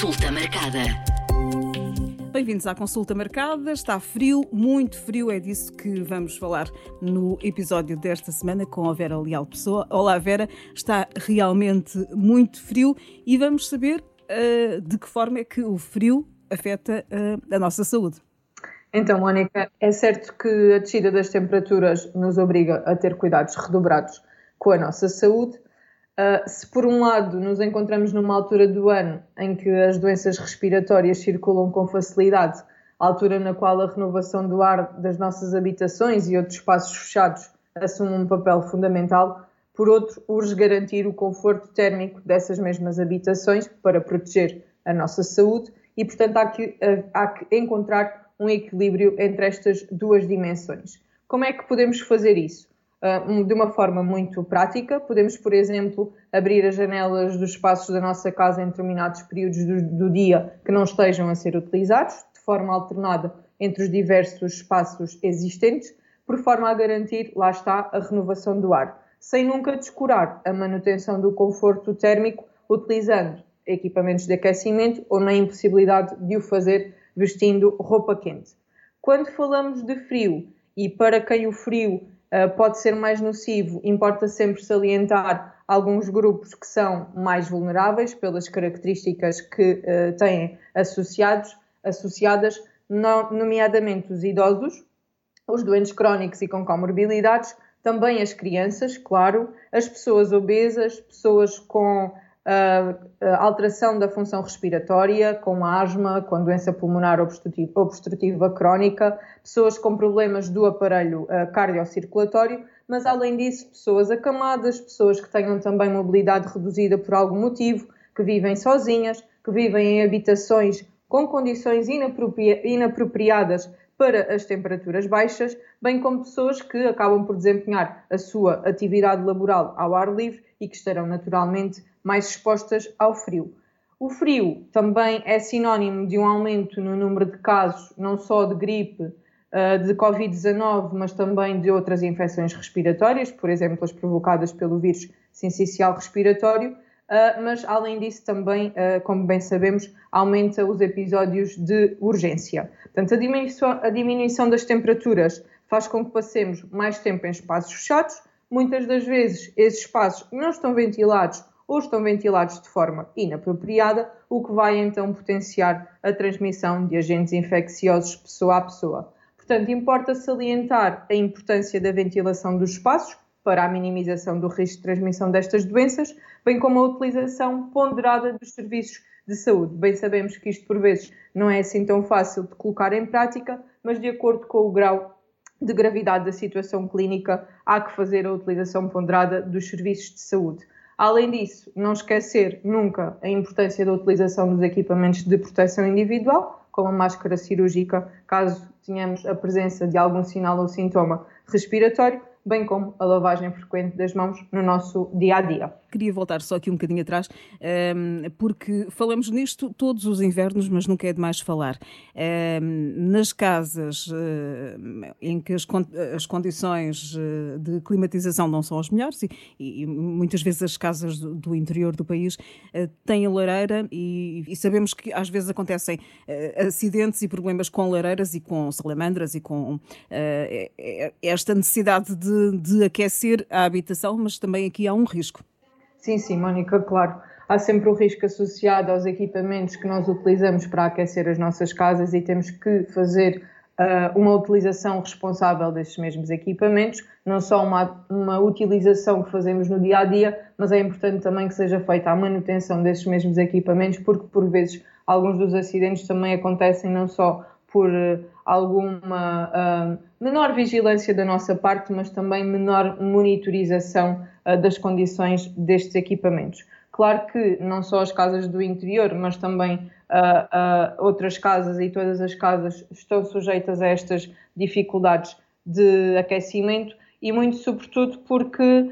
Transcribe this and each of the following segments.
Consulta marcada. Bem-vindos à consulta marcada. Está frio, muito frio, é disso que vamos falar no episódio desta semana com a Vera Leal Pessoa. Olá, Vera, está realmente muito frio e vamos saber uh, de que forma é que o frio afeta uh, a nossa saúde. Então, Mónica, é certo que a descida das temperaturas nos obriga a ter cuidados redobrados com a nossa saúde. Uh, se por um lado nos encontramos numa altura do ano em que as doenças respiratórias circulam com facilidade, altura na qual a renovação do ar das nossas habitações e outros espaços fechados assume um papel fundamental, por outro, urge garantir o conforto térmico dessas mesmas habitações para proteger a nossa saúde e, portanto, há que, há que encontrar um equilíbrio entre estas duas dimensões. Como é que podemos fazer isso? Uh, de uma forma muito prática, podemos, por exemplo, abrir as janelas dos espaços da nossa casa em determinados períodos do, do dia que não estejam a ser utilizados, de forma alternada entre os diversos espaços existentes, por forma a garantir, lá está, a renovação do ar, sem nunca descurar a manutenção do conforto térmico utilizando equipamentos de aquecimento ou na impossibilidade de o fazer vestindo roupa quente. Quando falamos de frio, e para quem o frio pode ser mais nocivo, importa sempre salientar alguns grupos que são mais vulneráveis pelas características que uh, têm associados, associadas, no, nomeadamente os idosos, os doentes crónicos e com comorbilidades, também as crianças, claro, as pessoas obesas, pessoas com alteração da função respiratória, com asma, com doença pulmonar obstrutiva, obstrutiva crónica, pessoas com problemas do aparelho cardiocirculatório, mas além disso, pessoas acamadas, pessoas que tenham também mobilidade reduzida por algum motivo, que vivem sozinhas, que vivem em habitações com condições inapropria inapropriadas para as temperaturas baixas, bem como pessoas que acabam por desempenhar a sua atividade laboral ao ar livre e que estarão naturalmente mais expostas ao frio. O frio também é sinónimo de um aumento no número de casos, não só de gripe, eh, de Covid-19, mas também de outras infecções respiratórias, por exemplo, as provocadas pelo vírus sincicial respiratório, eh, mas além disso também, eh, como bem sabemos, aumenta os episódios de urgência. Portanto, a diminuição, a diminuição das temperaturas faz com que passemos mais tempo em espaços fechados, muitas das vezes esses espaços não estão ventilados ou estão ventilados de forma inapropriada, o que vai então potenciar a transmissão de agentes infecciosos pessoa a pessoa. Portanto, importa salientar a importância da ventilação dos espaços para a minimização do risco de transmissão destas doenças, bem como a utilização ponderada dos serviços de saúde. Bem sabemos que isto, por vezes, não é assim tão fácil de colocar em prática, mas de acordo com o grau de gravidade da situação clínica, há que fazer a utilização ponderada dos serviços de saúde. Além disso, não esquecer nunca a importância da utilização dos equipamentos de proteção individual, como a máscara cirúrgica, caso tenhamos a presença de algum sinal ou sintoma respiratório, bem como a lavagem frequente das mãos no nosso dia a dia. Queria voltar só aqui um bocadinho atrás, ehm, porque falamos nisto todos os invernos, mas nunca é demais falar. Ehm, nas casas eh, em que as condições eh, de climatização não são as melhores, e muitas vezes as casas do interior do país eh, têm lareira, e sabemos que às vezes acontecem acidentes e problemas com lareiras e com salamandras e com esta necessidade de, de aquecer a habitação, mas também aqui há um risco. Sim, sim, Mónica, claro. Há sempre o risco associado aos equipamentos que nós utilizamos para aquecer as nossas casas e temos que fazer uh, uma utilização responsável destes mesmos equipamentos, não só uma, uma utilização que fazemos no dia a dia, mas é importante também que seja feita a manutenção destes mesmos equipamentos, porque por vezes alguns dos acidentes também acontecem não só por uh, alguma uh, menor vigilância da nossa parte, mas também menor monitorização das condições destes equipamentos. Claro que não só as casas do interior, mas também uh, outras casas e todas as casas estão sujeitas a estas dificuldades de aquecimento e muito sobretudo porque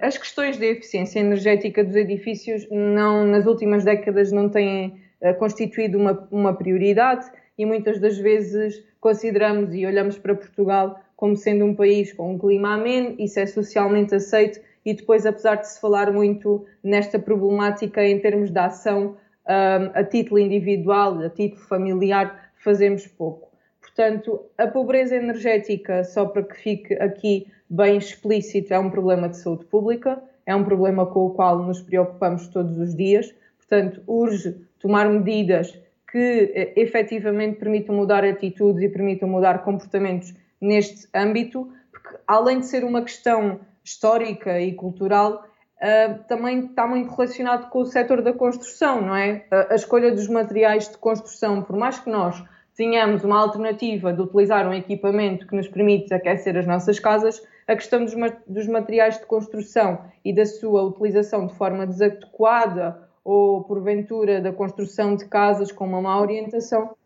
as questões de eficiência energética dos edifícios não, nas últimas décadas não têm constituído uma, uma prioridade e muitas das vezes consideramos e olhamos para Portugal como sendo um país com um clima ameno, isso é socialmente aceito e depois, apesar de se falar muito nesta problemática em termos de ação a título individual, a título familiar, fazemos pouco. Portanto, a pobreza energética, só para que fique aqui bem explícito, é um problema de saúde pública, é um problema com o qual nos preocupamos todos os dias. Portanto, urge tomar medidas que eh, efetivamente permitam mudar atitudes e permitam mudar comportamentos neste âmbito, porque além de ser uma questão histórica e cultural, uh, também está muito relacionado com o setor da construção, não é? A, a escolha dos materiais de construção, por mais que nós tenhamos uma alternativa de utilizar um equipamento que nos permite aquecer as nossas casas, a questão dos, dos materiais de construção e da sua utilização de forma desadequada ou porventura da construção de casas com uma má orientação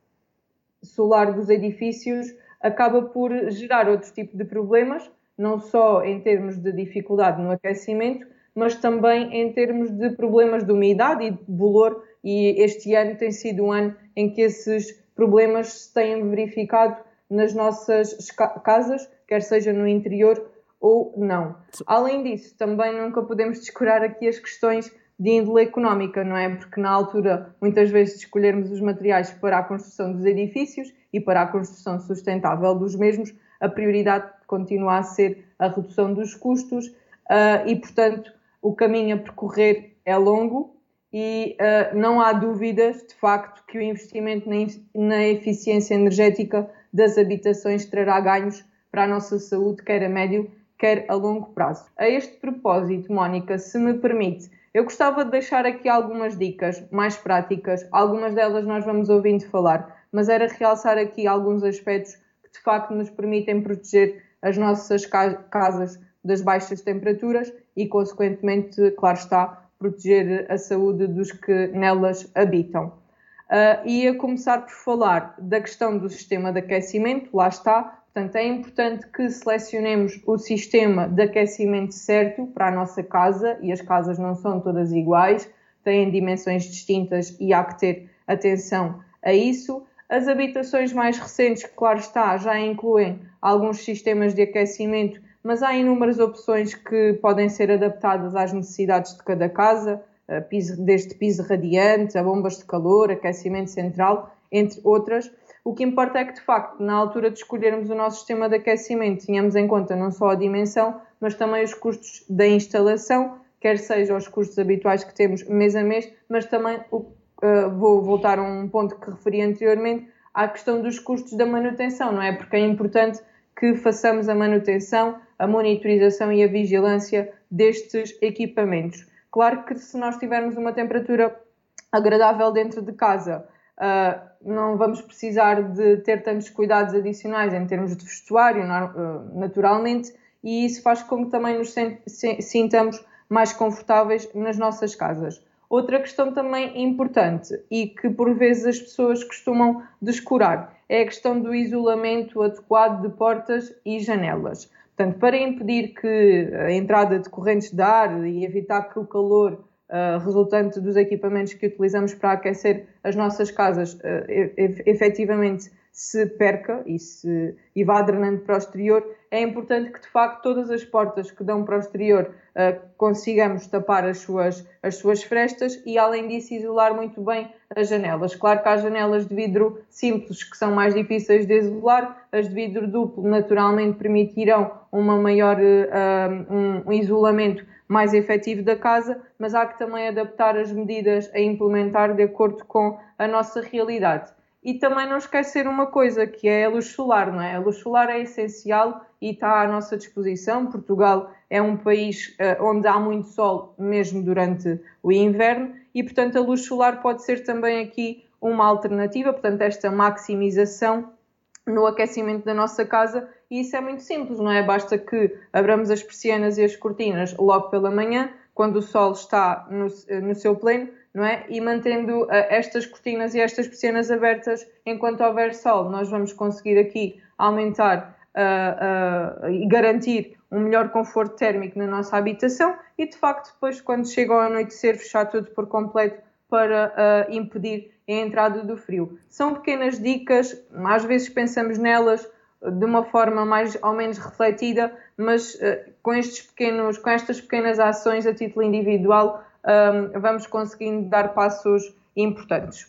solar dos edifícios acaba por gerar outro tipo de problemas, não só em termos de dificuldade no aquecimento, mas também em termos de problemas de umidade e de bolor, e este ano tem sido um ano em que esses problemas se têm verificado nas nossas casas, quer seja no interior ou não. Além disso, também nunca podemos descurar aqui as questões de índole económica, não é? Porque na altura, muitas vezes, escolhermos os materiais para a construção dos edifícios e para a construção sustentável dos mesmos, a prioridade continua a ser a redução dos custos uh, e, portanto, o caminho a percorrer é longo e uh, não há dúvidas, de facto, que o investimento na, na eficiência energética das habitações trará ganhos para a nossa saúde, quer a médio, quer a longo prazo. A este propósito, Mónica, se me permite, eu gostava de deixar aqui algumas dicas mais práticas, algumas delas nós vamos ouvindo falar, mas era realçar aqui alguns aspectos que de facto nos permitem proteger as nossas casas das baixas temperaturas e, consequentemente, claro está, proteger a saúde dos que nelas habitam. Uh, começar por falar da questão do sistema de aquecimento, lá está, Portanto, é importante que selecionemos o sistema de aquecimento certo para a nossa casa e as casas não são todas iguais, têm dimensões distintas e há que ter atenção a isso. As habitações mais recentes, claro está, já incluem alguns sistemas de aquecimento, mas há inúmeras opções que podem ser adaptadas às necessidades de cada casa, desde piso radiante a bombas de calor, aquecimento central, entre outras. O que importa é que, de facto, na altura de escolhermos o nosso sistema de aquecimento, tenhamos em conta não só a dimensão, mas também os custos da instalação, quer seja os custos habituais que temos mês a mês, mas também o, uh, vou voltar a um ponto que referi anteriormente, à questão dos custos da manutenção, não é? Porque é importante que façamos a manutenção, a monitorização e a vigilância destes equipamentos. Claro que se nós tivermos uma temperatura agradável dentro de casa, Uh, não vamos precisar de ter tantos cuidados adicionais em termos de vestuário, uh, naturalmente, e isso faz com que também nos sintamos mais confortáveis nas nossas casas. Outra questão também importante e que por vezes as pessoas costumam descurar é a questão do isolamento adequado de portas e janelas. Portanto, para impedir que a entrada de correntes de ar e evitar que o calor uh, resultante dos equipamentos que utilizamos para aquecer as nossas casas uh, efetivamente se perca e, se, e vá drenando para o exterior, é importante que de facto todas as portas que dão para o exterior uh, consigamos tapar as suas, as suas frestas e além disso isolar muito bem as janelas. Claro que há janelas de vidro simples que são mais difíceis de isolar, as de vidro duplo naturalmente permitirão uma maior uh, um, isolamento mais efetivo da casa, mas há que também adaptar as medidas a implementar de acordo com a nossa realidade. E também não esquecer uma coisa, que é a luz solar, não é? A luz solar é essencial e está à nossa disposição. Portugal é um país uh, onde há muito sol, mesmo durante o inverno, e portanto a luz solar pode ser também aqui uma alternativa, portanto, esta maximização no aquecimento da nossa casa e isso é muito simples, não é? Basta que abramos as persianas e as cortinas logo pela manhã, quando o sol está no, no seu pleno, não é? E mantendo uh, estas cortinas e estas persianas abertas enquanto houver sol, nós vamos conseguir aqui aumentar uh, uh, e garantir um melhor conforto térmico na nossa habitação e, de facto, depois, quando chega ao anoitecer, fechar tudo por completo para impedir a entrada do frio. São pequenas dicas, às vezes pensamos nelas de uma forma mais ou menos refletida, mas uh, com, estes pequenos, com estas pequenas ações a título individual um, vamos conseguindo dar passos importantes.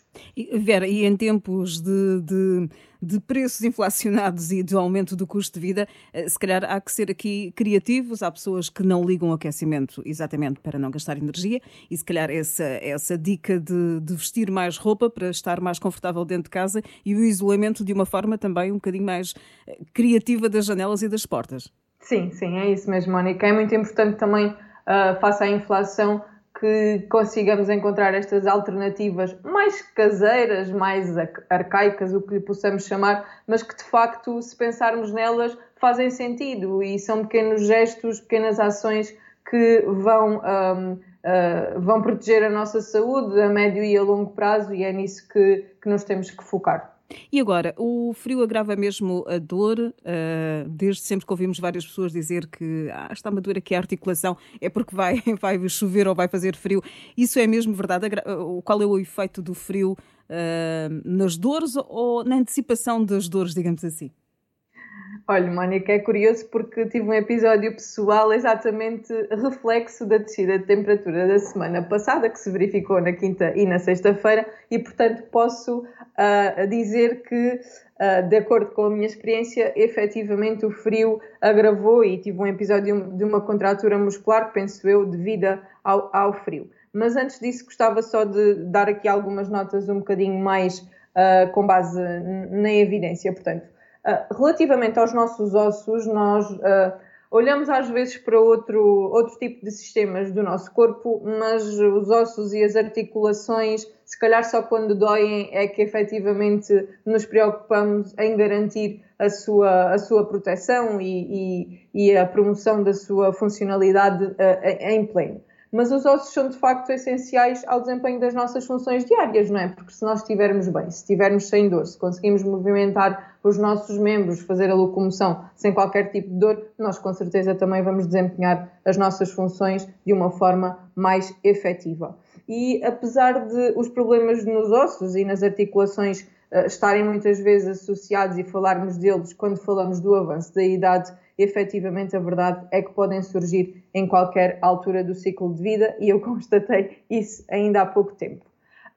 Vera, e em tempos de, de, de, preços inflacionados e do aumento do custo de vida, eh, se calhar há que ser aqui criativos. Há pessoas que não ligam o aquecimento exatamente para não gastar energia, e se calhar essa, essa dica de, de vestir mais roupa para estar mais confortável dentro de casa e o isolamento de uma forma também um bocadinho mais eh, criativa das janelas e das portas. Sim, sim, é isso mesmo, Mónica. É muito importante também, uh, face à inflação, que consigamos encontrar estas alternativas mais caseiras, mais arcaicas, o que lhe possamos chamar, mas que de facto, se pensarmos nelas, fazem sentido e são pequenos gestos, pequenas ações que vão, um, uh, vão proteger a nossa saúde a médio e a longo prazo e é nisso que, que nos temos que focar. E agora, o frio agrava mesmo a dor? Uh, desde sempre que ouvimos várias pessoas dizer que ah, está-me a doer aqui a articulação, é porque vai, vai chover ou vai fazer frio. Isso é mesmo verdade? Qual é o efeito do frio uh, nas dores ou na antecipação das dores, digamos assim? Olha, Mónica, é curioso porque tive um episódio pessoal exatamente reflexo da descida de temperatura da semana passada, que se verificou na quinta e na sexta-feira, e portanto posso uh, dizer que, uh, de acordo com a minha experiência, efetivamente o frio agravou e tive um episódio de uma contratura muscular, penso eu, devido ao, ao frio. Mas antes disso, gostava só de dar aqui algumas notas um bocadinho mais uh, com base na evidência. Portanto, relativamente aos nossos ossos, nós uh, olhamos às vezes para outro, outro tipo de sistemas do nosso corpo, mas os ossos e as articulações, se calhar só quando doem é que efetivamente nos preocupamos em garantir a sua, a sua proteção e, e, e a promoção da sua funcionalidade uh, em pleno mas os ossos são de facto essenciais ao desempenho das nossas funções diárias, não é? Porque se nós estivermos bem, se estivermos sem dor, se conseguimos movimentar os nossos membros, fazer a locomoção sem qualquer tipo de dor, nós com certeza também vamos desempenhar as nossas funções de uma forma mais efetiva. E apesar de os problemas nos ossos e nas articulações uh, estarem muitas vezes associados e falarmos deles quando falamos do avanço da idade, efetivamente a verdade é que podem surgir em qualquer altura do ciclo de vida e eu constatei isso ainda há pouco tempo.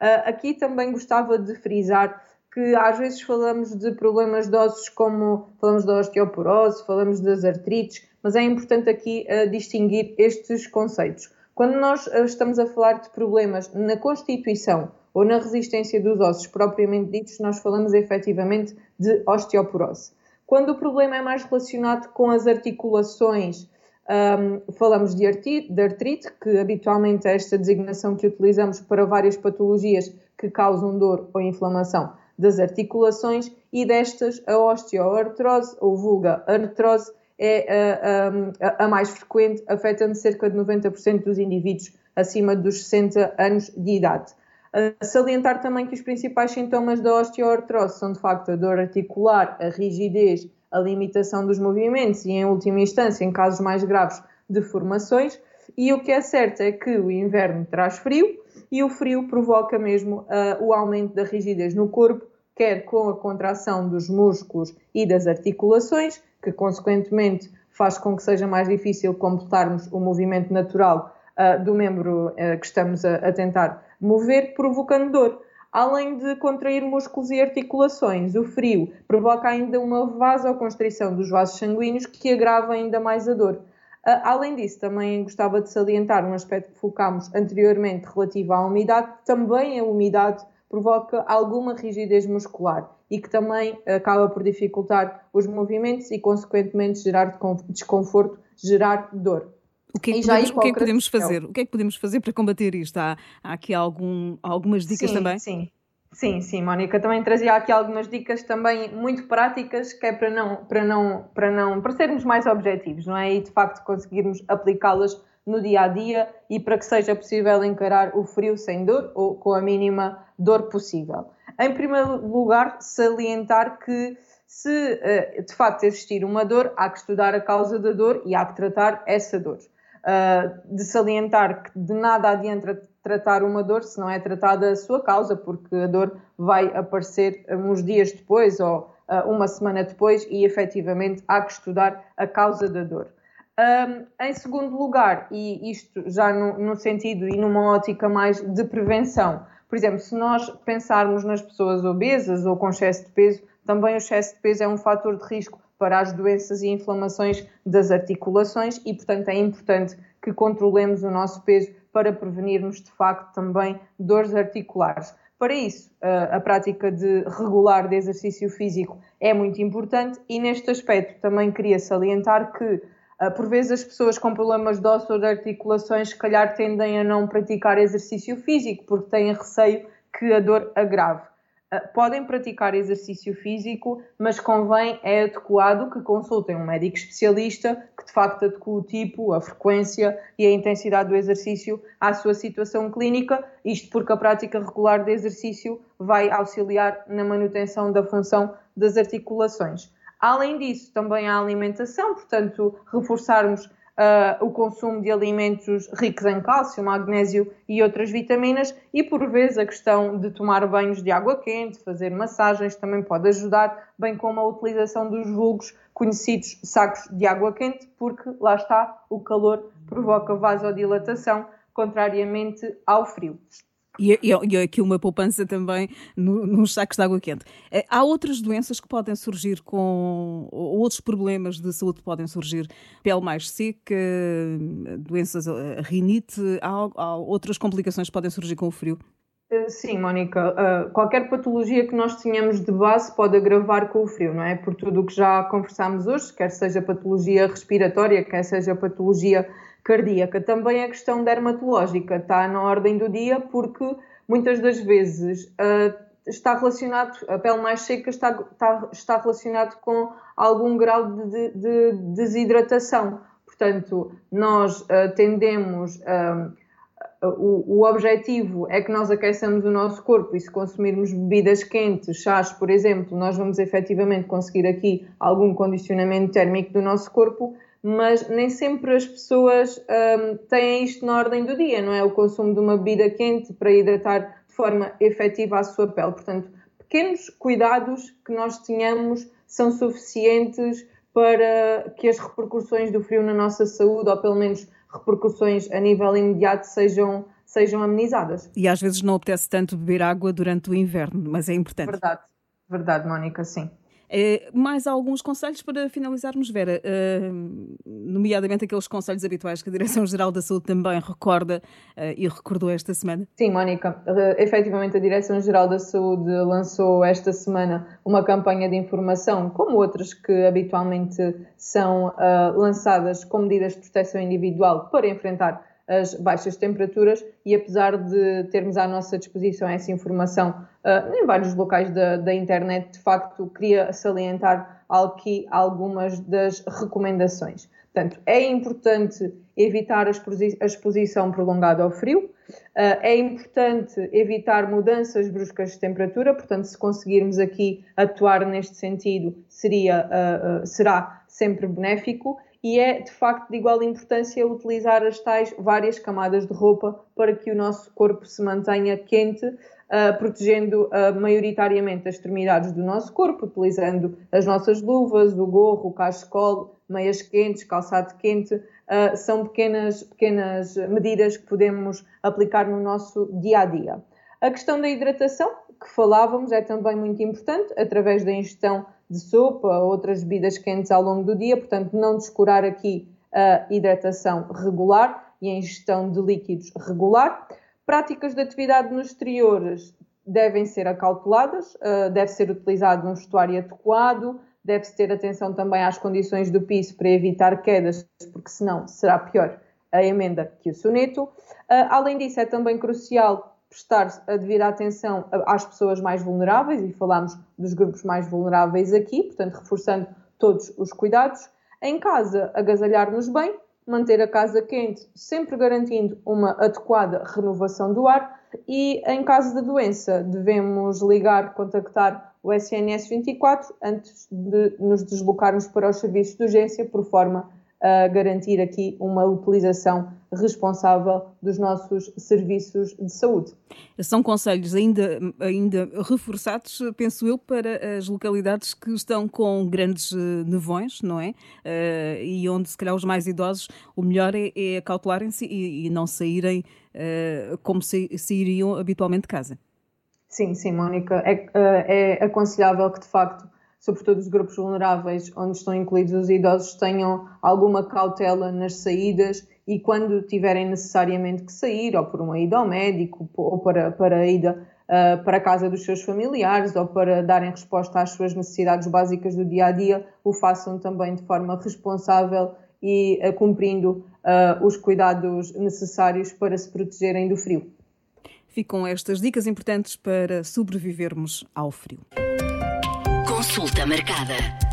Uh, aqui também gostava de frisar que às vezes falamos de problemas de ossos como falamos da osteoporose, falamos das artrites, mas é importante aqui uh, distinguir estes conceitos. Quando nós uh, estamos a falar de problemas na constituição ou na resistência dos ossos propriamente ditos, nós falamos efetivamente de osteoporose. Quando o problema é mais relacionado com as articulações, um, falamos de artrite, de artrite, que habitualmente é esta designação que utilizamos para várias patologias que causam dor ou inflamação das articulações, e destas a osteoartrose ou vulga artrose é a, a, a mais frequente, afetando cerca de 90% dos indivíduos acima dos 60 anos de idade. Salientar também que os principais sintomas da osteoartrose são, de facto, a dor articular, a rigidez, a limitação dos movimentos e, em última instância, em casos mais graves, deformações. E o que é certo é que o inverno traz frio e o frio provoca mesmo uh, o aumento da rigidez no corpo, quer com a contração dos músculos e das articulações, que consequentemente faz com que seja mais difícil completarmos o movimento natural uh, do membro uh, que estamos a, a tentar mover, provocando dor. Além de contrair músculos e articulações, o frio provoca ainda uma vasoconstrição dos vasos sanguíneos que agrava ainda mais a dor. Ah, além disso, também gostava de salientar um aspecto que focámos anteriormente relativo à umidade. Também a umidade provoca alguma rigidez muscular e que também acaba por dificultar os movimentos e, consequentemente, gerar desconforto, gerar dor. O que, é que, podemos, o que, é que podemos, fazer? O que é que podemos fazer para combater isto? Há, há aqui algum, algumas dicas sim, também? Sim, sim, sim, Mónica. Também trazia aqui algumas dicas também muito práticas, que é para não, para não, para não, para sermos mais objetivos, não é? E de facto conseguirmos aplicá-las no dia a dia e para que seja possível encarar o frio sem dor ou com a mínima dor possível. Em primeiro lugar, salientar que se eh, de facto existir uma dor, há que estudar a causa da dor e há que tratar essa dor. Uh, de salientar que de nada adianta tratar uma dor se não é tratada a sua causa, porque a dor vai aparecer uns dias depois ou uh, uma semana depois e efetivamente há que estudar a causa da dor. Um, em segundo lugar, e isto já no, no, sentido e numa ótica mais de prevenção, Por exemplo, se nós pensarmos nas pessoas obesas ou com excesso de peso, também o excesso de peso é um fator de risco para as doenças e inflamações das articulações e, portanto, é importante que controlemos o nosso peso para prevenirmos, de facto, também dores articulares. Para isso, a prática de regular de exercício físico é muito importante e, neste aspecto, também queria salientar que, por vezes, as pessoas com problemas de osso ou de articulações, se calhar, tendem a não praticar exercício físico porque têm receio que a dor agrave. Ah, podem praticar exercício físico, mas convém, é adequado que consultem um médico especialista que de facto adeque o tipo, a frequência e a intensidade do exercício à sua situação clínica, isto porque a prática regular de exercício vai auxiliar na manutenção da função das articulações. Além disso, também a alimentação, portanto, reforçarmos uh, o consumo de alimentos ricos em cálcio, magnésio e outras vitaminas e, por vezes, a questão de tomar banhos de água quente, fazer massagens também pode ajudar, bem como a utilização dos vulgos conhecidos sacos de água quente, porque lá está, o calor provoca vasodilatação, contrariamente ao frio. E, e, e aqui uma poupança também no, nos sacos de água quente. Eh, há outras doenças que podem surgir com. outros problemas de saúde que podem surgir. Pele mais seca, doenças, a rinite, há, há outras complicações que podem surgir com o frio? Eh, sim, Mónica. Qualquer patologia que nós tenhamos de base pode agravar com o frio, não é? Por tudo o que já conversámos hoje, quer seja patologia respiratória, quer seja patologia cardíaca. Também a questão dermatológica está na ordem do dia porque muitas das vezes uh, está relacionado, a pele mais seca está, está, está relacionado com algum grau de, de, de desidratação. Portanto, nós uh, tendemos uh, o, o, objetivo é que nós aqueçamos o nosso corpo e se consumirmos bebidas quentes, chás, por exemplo, nós vamos efetivamente conseguir aqui algum condicionamento térmico do nosso corpo, mas nem sempre as pessoas um, têm isto na ordem do dia, não é? O consumo de uma bebida quente para hidratar de forma efetiva a sua pele. Portanto, pequenos cuidados que nós tenhamos são suficientes para que as repercussões do frio na nossa saúde, ou pelo menos repercussões a nível imediato, sejam, sejam amenizadas. E às vezes não apetece tanto beber água durante o inverno, mas é importante. Verdade, verdade, Mónica, sim. Uh, mais alguns conselhos para finalizarmos, Vera, uh, nomeadamente aqueles conselhos habituais que a Direção-Geral da Saúde também recorda uh, e recordou esta semana. Sim, Mónica, efetivamente a Direção-Geral da Saúde lançou esta semana uma campanha de informação, como outras que habitualmente são lançadas com medidas de proteção individual para enfrentar as baixas temperaturas e apesar de termos à nossa disposição essa informação uh, em vários locais da, da, internet, de facto queria salientar aqui algumas das recomendações. Portanto, é importante evitar a exposição prolongada ao frio, uh, é importante evitar mudanças bruscas de temperatura, portanto, se conseguirmos aqui atuar neste sentido, seria, uh, será sempre benéfico e é de facto de igual importância utilizar as tais várias camadas de roupa para que o nosso corpo se mantenha quente, uh, protegendo uh, maioritariamente as extremidades do nosso corpo, utilizando as nossas luvas, o gorro, o cachecol, meias quentes, calçado quente. Uh, são pequenas, pequenas medidas que podemos aplicar no nosso dia a dia. A questão da hidratação, que falávamos, é também muito importante, através da ingestão de sopa, outras bebidas quentes ao longo do dia, portanto, não descurar aqui a hidratação regular e a ingestão de líquidos regular. Práticas de atividade nos exteriores devem ser acauteladas, uh, deve ser utilizado um vestuário adequado, deve-se ter atenção também às condições do piso para evitar quedas, porque senão será pior a emenda que o soneto. Uh, além disso, é também crucial prestar a devida atenção às pessoas mais vulneráveis, e falamos dos grupos mais vulneráveis aqui, portanto, reforçando todos os cuidados. Em casa, agasalhar-nos bem, manter a casa quente, sempre garantindo uma adequada renovação do ar. E em caso de doença, devemos ligar, contactar o SNS 24 antes de nos deslocarmos para os serviços de urgência, por forma a garantir aqui uma utilização responsável dos nossos serviços de saúde. São conselhos ainda, ainda reforçados, penso eu, para as localidades que estão com grandes eh, nevões, não é? Uh, e onde, se calhar, os mais idosos, o melhor é, é acautelarem-se e, e, não saírem uh, como sairiam habitualmente de casa. Sim, sim, Mónica. É, é aconselhável que, de facto, sobretudo os grupos vulneráveis, onde estão incluídos os idosos, tenham alguma cautela nas saídas e quando tiverem necessariamente que sair, ou por uma ida ao médico, ou para, para a ida uh, para a casa dos seus familiares, ou para darem resposta às suas necessidades básicas do dia a dia, o façam também de forma responsável e uh, cumprindo uh, os cuidados necessários para se protegerem do frio. Ficam estas dicas importantes para sobrevivermos ao frio. Consulta marcada.